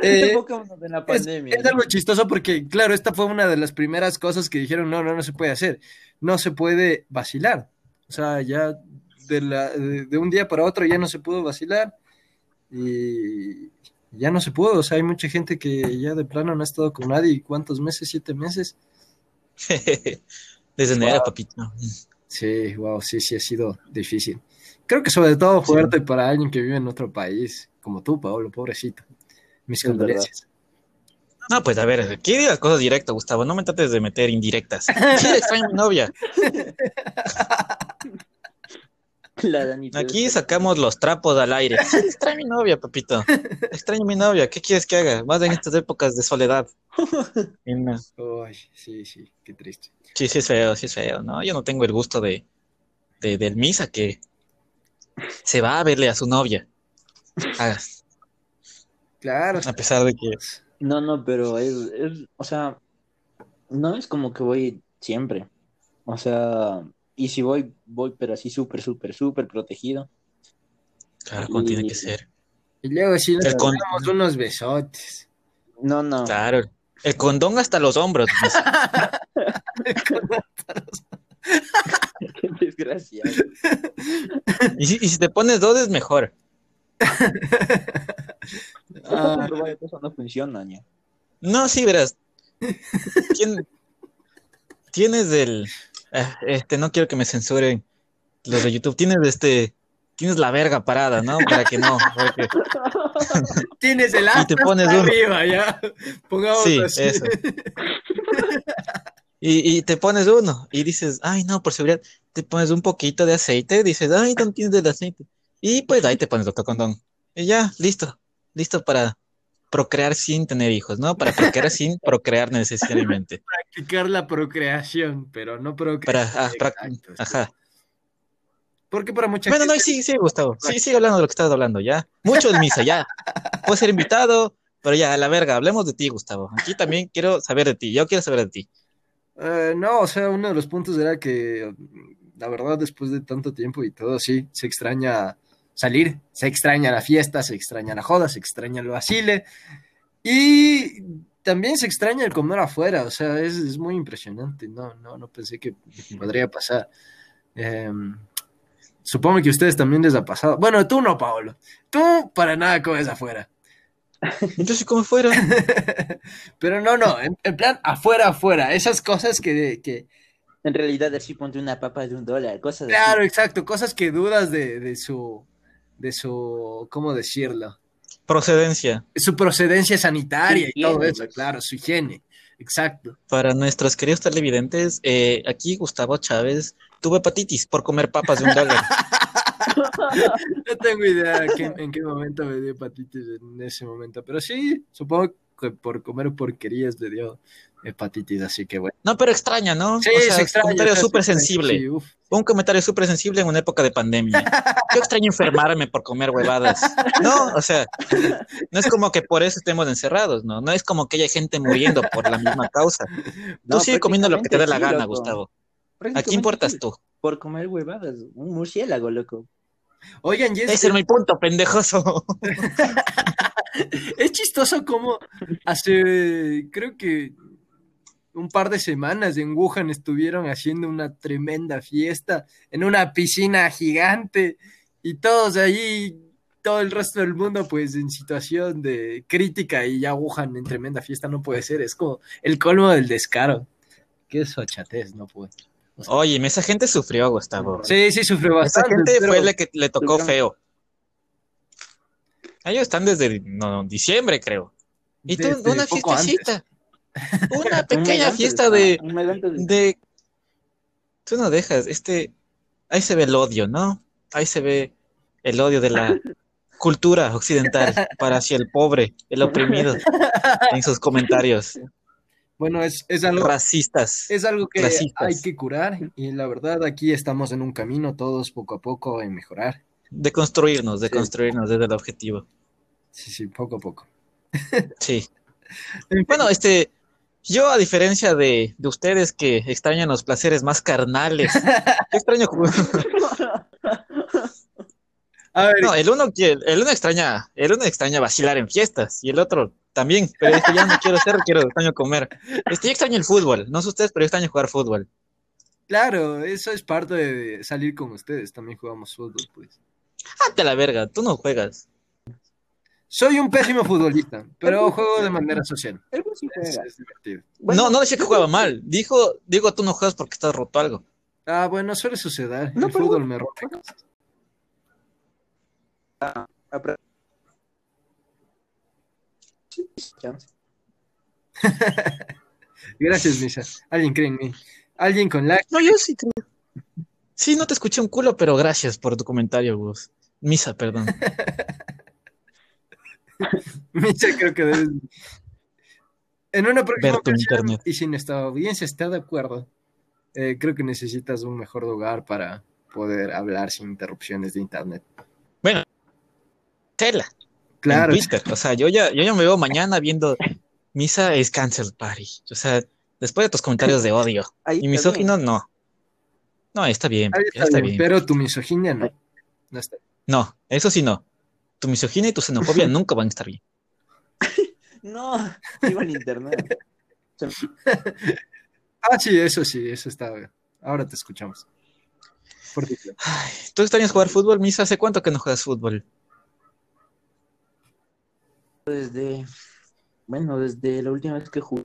Eh, en la Es, pandemia. es algo chistoso porque, claro, esta fue una de las primeras cosas que dijeron, no, no, no se puede hacer, no se puede vacilar. O sea, ya de, la, de, de un día para otro ya no se pudo vacilar y ya no se pudo. O sea, hay mucha gente que ya de plano no ha estado con nadie. ¿Y cuántos meses? ¿Siete meses? Desde enero, papito. Sí, wow, sí, sí ha sido difícil. Creo que sobre todo fuerte para alguien que vive en otro país, como tú, Pablo, pobrecito. Mis Es verdad. condolencias. No, pues a ver, aquí digas cosas directas, Gustavo. No me trates de meter indirectas. Sí, extraño a mi novia. La Aquí sacamos los trapos al aire. Sí, extraño a mi novia, papito. Extraño a mi novia. ¿Qué quieres que haga? Más en estas épocas de soledad. Ay, sí, sí, qué triste. Sí, sí es feo, sí es feo, ¿no? Yo no tengo el gusto de, de- del Misa que se va a verle a su novia. A, Claro. a pesar de que... No, no, pero es, es, o sea, no es como que voy siempre. O sea, y si voy, voy, pero así súper, súper, súper protegido. Claro, como tiene que ser. Y luego sí nos El con- damos unos besotes. No, no. Claro. El condón hasta los hombros. Misa. Qué desgraciado. Y si, y si te pones dos es mejor. Ah, eso no funciona, ña. No, sí, verás. ¿Quién- Tienes el... ah, Este, no quiero que me censuren los de YouTube. Tienes este... Tienes la verga parada, ¿no? Para que no. porque- Tienes el Y te pones uno. arriba, ya. Pongamos Sí, así. eso. Y, y te pones uno y dices, ay, no, por seguridad, te pones un poquito de aceite, dices, ay, ¿dónde tienes del aceite? Y pues ahí te pones otro condón. Y ya, listo, listo para procrear sin tener hijos, ¿no? Para procrear sin procrear necesariamente. Practicar la procreación, pero no Para, procrear. ah, pra- Exacto, ajá. Porque para mucha Bueno, no, sí, sí, Gustavo. Sí, sigue hablando de lo que estás hablando, ya. Mucho del misa, ya. Puedes ser invitado, pero ya, a la verga, hablemos de ti, Gustavo. Aquí también quiero saber de ti, yo quiero saber de ti. Eh, no, o sea, uno de los puntos era que, la verdad, después de tanto tiempo y todo, sí, se extraña salir, se extraña la fiesta, se extraña la joda, se extraña el vacile y también se extraña el comer afuera, o sea, es, es muy impresionante, no, no, no pensé que podría pasar. Em, supongo que a ustedes también les ha pasado. Bueno, tú no, Paolo, tú para nada comes afuera. Entonces, ¿cómo fuera? Pero no, no, en, en plan afuera, afuera, esas cosas que, que, En realidad, así ponte una papa de un dólar, cosas Claro, así. exacto, cosas que dudas de, de su, de su, ¿cómo decirlo? Procedencia. Su procedencia sanitaria y todo eso, claro, su higiene, exacto. Para nuestros queridos televidentes, eh, aquí Gustavo Chávez tuvo hepatitis por comer papas de un dólar. No tengo idea qué- en qué momento me dio hepatitis en ese momento, pero sí, supongo que por comer porquerías me dio hepatitis, así que bueno. No, pero extraña, ¿no? Sí, o sea, se extraña. comentario súper sensible. sí. Un comentario súper sensible en una época de pandemia. Yo extraño enfermarme por comer huevadas. No, o sea, no es como que por eso estemos encerrados, ¿no? No es como que haya gente muriendo por la misma causa. No, Tú sigue comiendo lo que te dé la gana, loco. Gustavo. ¿A qué importas tú? Por comer huevadas. Un murciélago, loco. Oigan, y es, Ese es mi punto, pendejoso. es chistoso como hace, creo que un par de semanas en Wuhan estuvieron haciendo una tremenda fiesta en una piscina gigante y todos allí, todo el resto del mundo pues en situación de crítica y ya Wuhan en tremenda fiesta no puede ser, es como el colmo del descaro. Qué sochatez, no puede. Oye, esa gente sufrió, Gustavo. Sí, sí, sufrió Esa bastante. gente pero- fue la que le tocó feo. Ellos están desde no, diciembre, creo. Y tú, desde una fiestecita. Una pequeña antes, fiesta ¿no? de, de. Tú no dejas, este. Ahí se ve el odio, ¿no? Ahí se ve el odio de la cultura occidental para hacia el pobre, el oprimido, en sus comentarios. Bueno, es, es algo, Racistas. es algo que racistas. hay que curar y la verdad aquí estamos en un camino todos poco a poco en mejorar. De construirnos, de Sí. construirnos desde el objetivo. Sí, sí, poco a poco. Sí. Bueno, este, yo a diferencia de, de ustedes que extrañan los placeres más carnales, yo extraño jugar. a ver, No, el uno, el uno extraña, el uno extraña vacilar en fiestas y el otro también, pero este ya no quiero hacer, quiero extraño comer. Este, yo extraño el fútbol, no sé ustedes, pero yo extraño jugar fútbol. claro, eso es parte de salir con ustedes, también jugamos fútbol, pues. Ante la verga, tú no juegas. Soy un pésimo futbolista, pero juego de manera social. Es, es divertido. Bueno, no, no decía que jugaba mal. Dijo, digo, tú no juegas porque estás roto algo. Ah, bueno, suele suceder. No, el pero fútbol me rompe. chance. Gracias, Misa. Alguien cree en mí. Alguien con lag. No, yo sí creo. Sí, no te escuché un culo, pero gracias por tu comentario, Gus. Misa, perdón. Misa creo que debes... En una próxima Ver tu ocasión, internet. y si nuestra audiencia está de acuerdo, eh, creo que necesitas un mejor lugar para poder hablar sin interrupciones de internet. Tela. Claro, En Twitter. O sea, yo ya, yo ya me veo mañana viendo Misa es cancel party. O sea, después de tus comentarios de odio. Ahí Y misógino, no. No, está bien, ahí está, está bien. bien, pero tu misoginia no. No está. No, eso sí no. Tu misoginia y tu xenofobia nunca van a estar bien. No, iba en internet. Ah, sí, eso sí, eso está bien. Ahora te escuchamos. Por. Ay, ¿Tú extrañas jugar fútbol, Misa? ¿Hace cuánto que no juegas fútbol? Desde, bueno, desde la última vez que jugué,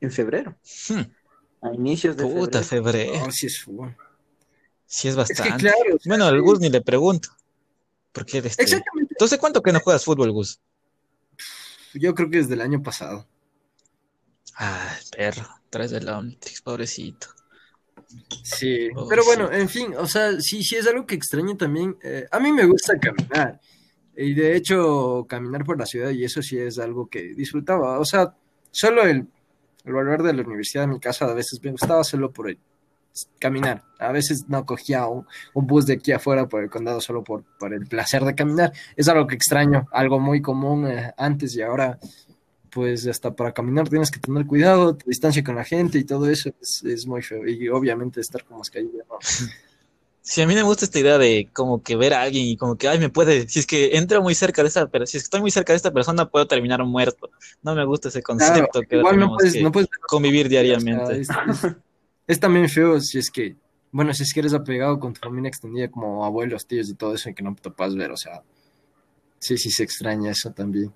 en febrero, Hmm, a inicios de puta, febrero. febrero. No, sí es fútbol. Sí es Es bastante. que claro. o sea, Bueno, al. Gus ni le pregunto. Porque él este... Exactamente. ¿Tú hace cuánto que no juegas fútbol, Gus? Yo creo que desde el año pasado. Ah, perro. Traes de la Omnitrix, pobrecito. Sí, pero bueno, en fin, o sea, sí, sí es algo que extraño también. eh, a mí me gusta caminar. Y de hecho, caminar por la ciudad, y eso sí es algo que disfrutaba. O sea, solo el, el volver de la universidad a mi casa a veces me gustaba solo por el caminar. A veces no cogía un, un bus de aquí afuera por el condado solo por, por el placer de caminar. Es algo que extraño, algo muy común eh, antes y ahora, pues hasta para caminar tienes que tener cuidado, tu distancia con la gente y todo eso es, es muy feo. Y obviamente estar como mascarilla, ¿no? Sí, a mí me gusta esta idea de como que ver a alguien y como que, ay, me puede, si es que entro muy cerca de esta persona, si es que estoy muy cerca de esta persona, puedo terminar muerto. No me gusta ese concepto que Igual no puedes, que no puedes convivir diariamente. es, es- es también feo si es que, bueno, si es que eres apegado con tu familia extendida como abuelos, tíos y todo eso y que no te puedas ver, o sea, sí, sí se extraña eso también.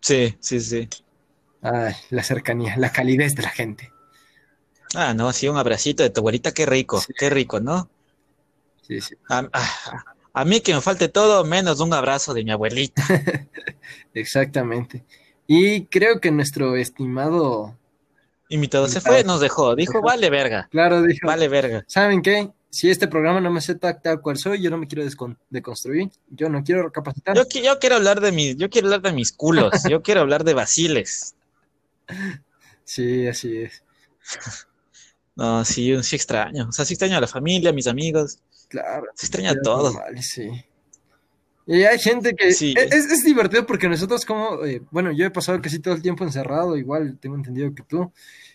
Sí, sí, sí. Ay, la cercanía, la calidez de la gente. Ah, no, sí, un abracito de tu abuelita, qué rico, Sí. qué rico, ¿no? Sí, sí, A, a- a mí que me falte todo menos un abrazo de mi abuelita. exactamente. Y creo que nuestro estimado, Invitado se fue, nos dejó, dijo, vale verga, claro, dijo, vale verga. ¿saben qué? Si este programa no me acepta tal cual soy, yo no me quiero deconstruir, yo no quiero recapacitar. Yo, yo quiero hablar de mis, yo quiero hablar de mis culos, yo quiero hablar de vaciles. Sí, así es. No, sí, sí extraño. O sea, sí extraño a la familia, a mis amigos. Claro. Se extraña todo. normal, sí. Y hay gente que Sí. es, es divertido porque nosotros como, eh, bueno, yo he pasado casi todo el tiempo encerrado, igual tengo entendido que tú,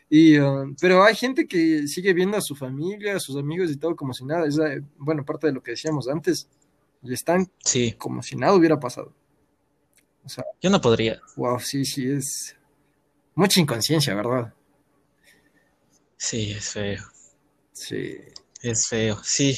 y, uh, pero hay gente que sigue viendo a su familia, a sus amigos y todo como si nada, es, bueno, parte de lo que decíamos antes, y están Sí, como si nada hubiera pasado. O sea, yo no podría. wow, sí, sí, es mucha inconsciencia, ¿verdad? Sí, es feo. Sí. Es feo, sí.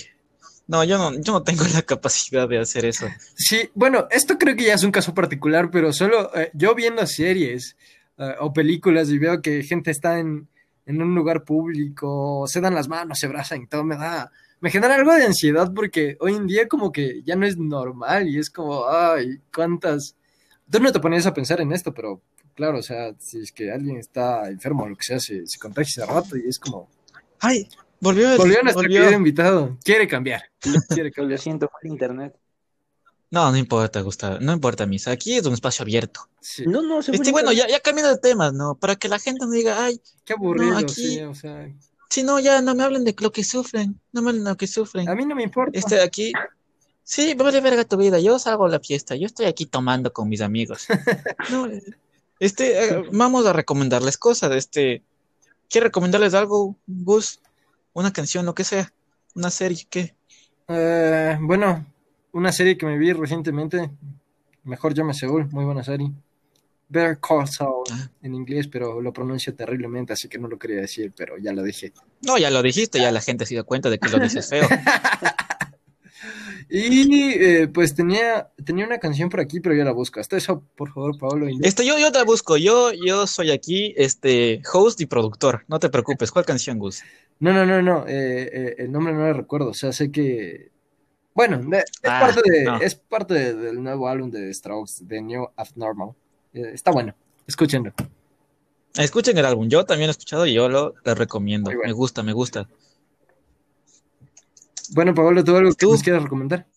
No, yo no, yo no tengo la capacidad de hacer eso. Sí, bueno, esto creo que ya es un caso particular, pero solo eh, yo viendo series eh, o películas y veo que gente está en, en un lugar público, se dan las manos, se abrazan y todo, me da, me genera algo de ansiedad porque hoy en día como que ya no es normal y es como, ay, cuántas... Tú no te ponías a pensar en esto, pero claro, o sea, si es que alguien está enfermo o lo que sea, se, se contagia ese rato y es como... Ay, volvió Volvió nuestro volvió. invitado, quiere cambiar, quiere Lo cambiar. siento, fue el internet. No, no importa, Gustavo, no importa, Misa. Aquí es un espacio abierto. Sí. No, no, según Este, bueno, ya, ya cambiando de temas, ¿no? Para que la gente no diga, ay, Qué aburrido, No, aquí- sí, o sea, si no, ya no me hablen de lo que sufren, no me hablen de lo que sufren. a mí no me importa. Este, aquí, sí, vale verga tu vida, yo salgo a la fiesta, yo estoy aquí tomando con mis amigos. No, este, eh, vamos a recomendarles cosas, este, ¿quiere recomendarles algo, Gus? Una canción, lo que sea, una serie, ¿qué? Eh, bueno, una serie que me vi recientemente, Mejor Llame Seúl, muy buena serie. Better Call Saul Ah. en inglés, pero lo pronuncio terriblemente, así que no lo quería decir, pero ya lo dije. No, ya lo dijiste, ya la gente se dio cuenta de que lo dices feo. Y eh, pues tenía, tenía una canción por aquí, pero ya la busco. Hasta eso, por favor, Pablo. Este, yo, yo te busco, yo, yo soy aquí, este, host y productor, no te preocupes, ¿cuál canción, Gus? No, no, no, no, eh, eh, el nombre no lo recuerdo, o sea, sé que... Bueno, de- es, Ah, parte, de- no. es parte de- del nuevo álbum de Strokes, de New Abnormal. Eh, está bueno, escúchenlo. Escuchen el álbum, yo también lo he escuchado y yo lo, lo recomiendo, bueno. me gusta, me gusta. Bueno, Pablo, ¿tú algo que nos quieras recomendar?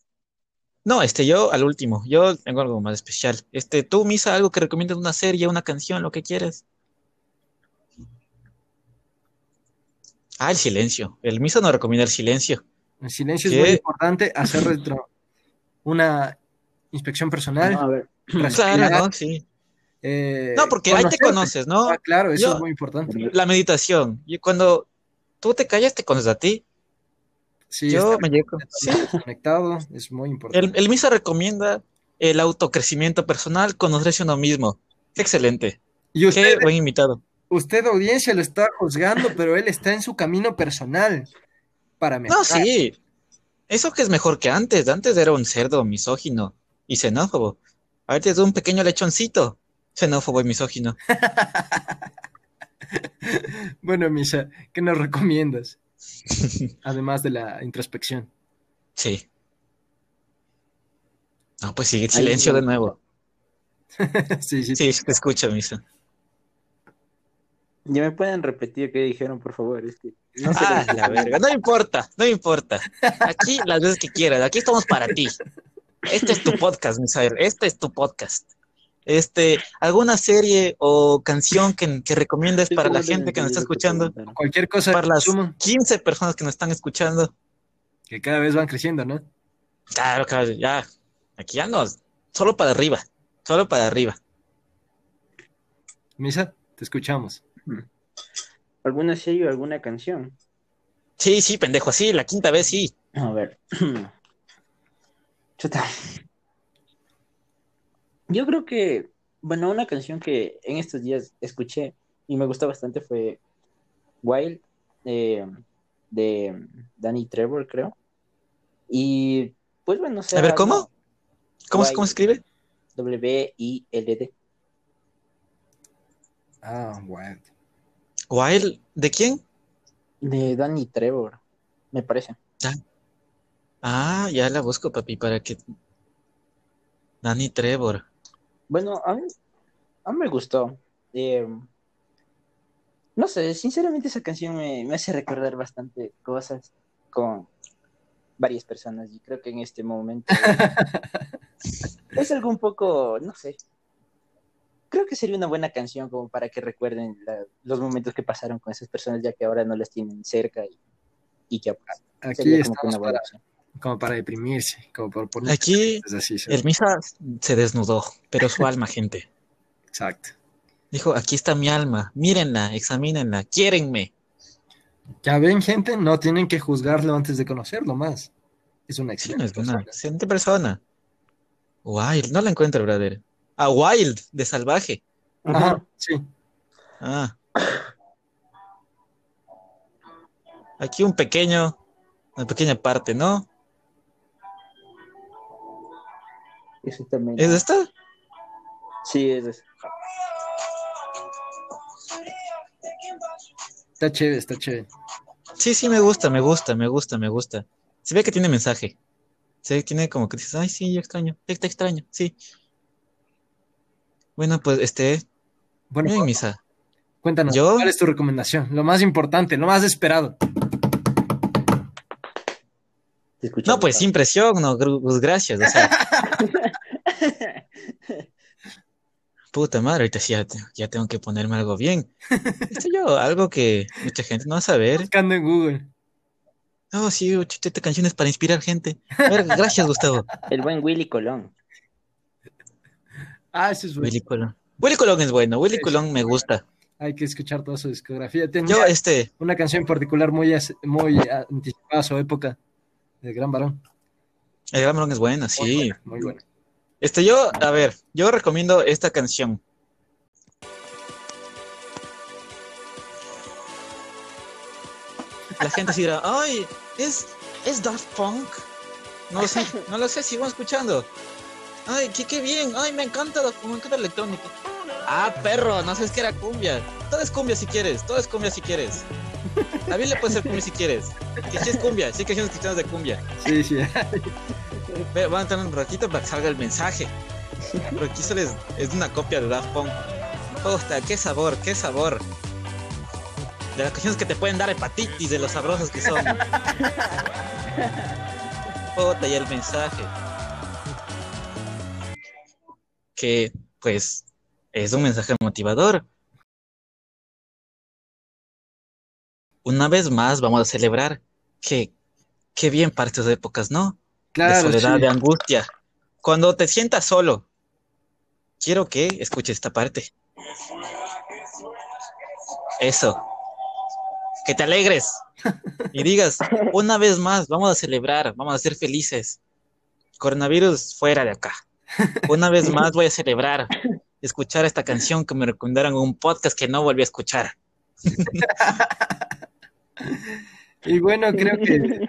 No, este, yo al último, yo tengo algo más especial. Este, tú, Misa, algo que recomiendas, una serie, una canción, lo que quieras. Ah, el silencio. El Misa no recomienda el silencio. El silencio ¿Qué? es muy importante, hacer retro, una inspección personal, No, a ver, respirar, Claro, ¿no? Sí. eh, No, porque ahí te conoces, ¿no? Ah, claro, eso Yo- es muy importante. La meditación. Y cuando tú te callas, te conoces a ti. Sí, Yo me llego. Sí. conectado es muy importante. El, el Misa recomienda el autocrecimiento personal, conocerse uno mismo. Qué excelente. Y Qué usted, buen invitado. usted, audiencia, lo está juzgando, pero él está en su camino personal para No, mejorar. sí. Eso que es mejor que antes. Antes era un cerdo misógino y xenófobo. Ahorita es un pequeño lechoncito xenófobo y misógino. Bueno, Misa, ¿qué nos recomiendas? Además de la introspección. Sí. No, pues sigue silencio Ahí- de nuevo. sí, sí, Sí, te escucho, Misa. ya me pueden repetir qué dijeron, por favor. Es que no sé Ah, la verga. No importa, no importa. Aquí las veces que quieras. Aquí estamos para ti. Este es tu podcast, Misael. Este es tu podcast. Este, ¿alguna serie o canción que, Sí, para la gente que nos está escuchando? Cualquier cosa Para las consuman, 15 personas que nos están escuchando. que cada vez van creciendo, ¿no? Claro, claro, ya. Aquí ya no. Solo para arriba. Solo para arriba. Misa, te escuchamos. ¿Alguna serie o alguna canción? Sí, sí, pendejo, sí, la quinta vez sí. A ver. Chuta. Yo creo que, bueno, una canción que en estos días escuché y me gustó bastante fue Wild eh, de Danny Trevor, creo. Y pues bueno, o sea, A ver, ¿cómo? ¿Cómo, se- Wild. cómo se escribe? W-I-L-D. Ah, wow. Wild, ¿de quién? De Danny Trevor, me parece. Ah, ya la busco, papi, para que. Danny Trevor. Bueno, a mí, a mí me gustó. Eh, no sé, sinceramente esa canción me, me hace recordar bastante cosas con varias personas y creo que en este momento es algo un poco, no sé. Creo que sería una buena canción como para que recuerden la- los momentos que pasaron con esas personas ya que ahora no las tienen cerca y, y que Aquí sería como que estamos una buena para, opción. como para deprimirse, como para poner Aquí así. ¿sí? el Misa se desnudó, pero su alma, gente. Exacto. Dijo, aquí está mi alma, mírenla, examínenla, quiérenme. Ya ven, gente, no tienen que juzgarlo antes de conocerlo más. Es una Sí, no excelente es una persona. excelente persona. Wild, no la encuentro, brother. Ah, Wild, de salvaje. Ajá, sí. Ah. Aquí un pequeño, una pequeña parte, ¿no? Eso también. ¿Es esta? Sí, es eso. Está chévere, está chévere. Sí, sí, me gusta, me gusta, me gusta, me gusta. Se ve que tiene mensaje. Se ve que tiene como que dices, ay, sí, yo extraño, te, te extraño, sí. Bueno, pues, este, Bueno, bien, Misa. cuéntanos, ¿yo? ¿cuál es tu recomendación? Lo más importante, lo más esperado. No, pues sin presión, no, pues gracias. O sea, puta madre, ahorita sí ya, ya tengo que ponerme algo bien. Esto yo, algo que mucha gente no va a saber. Buscando en Google. Oh, sí, chutete canciones para inspirar gente. A ver, gracias, Gustavo. El buen Willy Colón. Ah, eso es bueno. Willy Colón. Willy Colón es bueno, Willy Sí, Colón me gusta. Hay que escuchar toda su discografía. Tenía Yo, este, una canción en particular muy, muy anticipada a su época. De Gran Varón. el Gran Varón es bueno, Muy sí. buena, muy buena. Este, yo, a ver, yo recomiendo esta canción. La gente dirá, ay, es, es Daft Punk. No lo sé, no lo sé, sigo escuchando. Ay, qué, qué bien, ay, me encanta la electrónica. Ah, perro, no sabes que era cumbia. Todo es cumbia si quieres, todo es cumbia si quieres. La Biblia puede ser cumbia si quieres. Que sí es cumbia, sí que hay cristianas de cumbia. Sí, sí. Ve, Van a tener un ratito para que salga el mensaje. Pero aquí solo es, es una copia de Daft Punk. Hostia, qué sabor, qué sabor. De las canciones que te pueden dar hepatitis, de los sabrosos que son. Puta, y el mensaje. Que, pues, es un mensaje motivador. Una vez más vamos a celebrar que, qué bien para estas épocas, ¿no? de Claro, soledad, sí. de angustia. Cuando te sientas solo, quiero que escuches esta parte. Eso. Que te alegres y digas, una vez más, vamos a celebrar, vamos a ser felices. Coronavirus fuera de acá. Una vez más voy a celebrar, escuchar esta canción que me recomendaron en un podcast que no volví a escuchar. Y bueno, creo que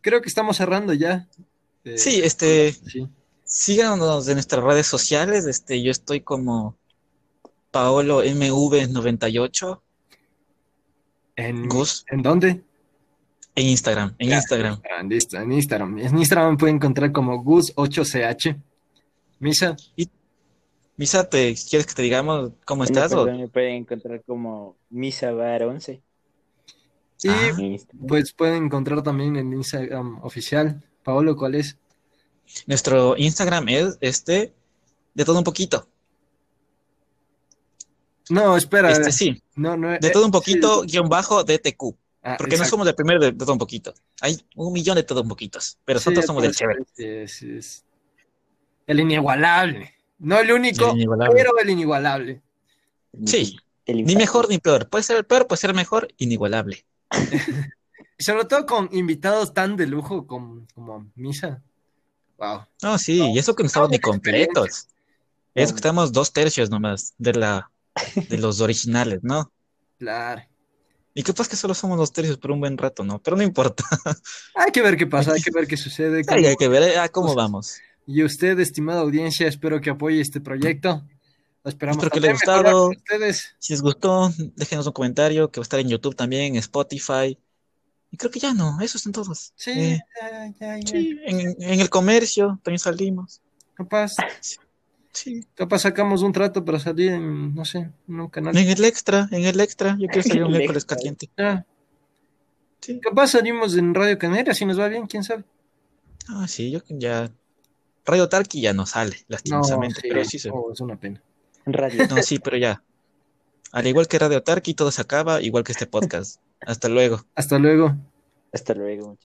creo que estamos cerrando ya. Eh, Sí, este, sí. Síganos en nuestras redes sociales. Este, yo estoy como Paolo MV98 ¿En, Gus ¿En dónde? en Instagram. En Ya, Instagram. En Insta- en Instagram. En Instagram me pueden encontrar como Gus8ch. Misa. Misa, ¿te quieres que te digamos cómo estás? o- Instagram me pueden encontrar como Misa Bar 11. Y Ah. pues pueden encontrar también en Instagram oficial. Paolo, ¿cuál es? Nuestro Instagram es este de todo un poquito. No, espera. Este sí, No, no, de eh, todo un poquito, sí. guion bajo DTQ. Ah, Porque no somos el primero de, de todo un poquito. Hay un millón de todo un poquitos, pero Sí, nosotros somos del chévere. es- es el inigualable. No el único, El pero el inigualable. Sí, El Ni mejor ni peor. Puede ser el peor, puede ser mejor, inigualable. Y sobre todo con invitados tan de lujo como, como Misa. Wow. No, sí, y eso que no estamos ni completos. Eso que estamos dos tercios nomás de la de los originales, ¿no? Claro. Y capaz que solo somos dos tercios por un buen rato, ¿no? Pero no importa. Hay que ver qué pasa, hay que ver qué sucede. Hay, hay que ver ah, cómo vamos. Y usted, estimada audiencia, espero que apoye este proyecto. Lo esperamos Espero que le haya gustado. ustedes. Si les gustó, déjenos un comentario que va a estar en YouTube también, en Spotify. Y creo que ya no, esos son todos. Sí, Eh, ya, ya, ya. sí, en, en el comercio también salimos. Capaz, Sí. capaz sacamos un trato para salir en, no sé, en un canal. En el extra, en el extra. Yo quiero salir un El miércoles extra. caliente. Ya. Sí. Capaz salimos en Radio Canera, si nos va bien, quién sabe. Ah, sí, yo ya. Radio Tarki ya no sale, lastimosamente, sí, pero sí se. oh, es una pena. Radio. No, sí, pero ya. Al igual que Radio Tarki, todo se acaba, igual que este podcast. Hasta luego. Hasta luego. Hasta luego.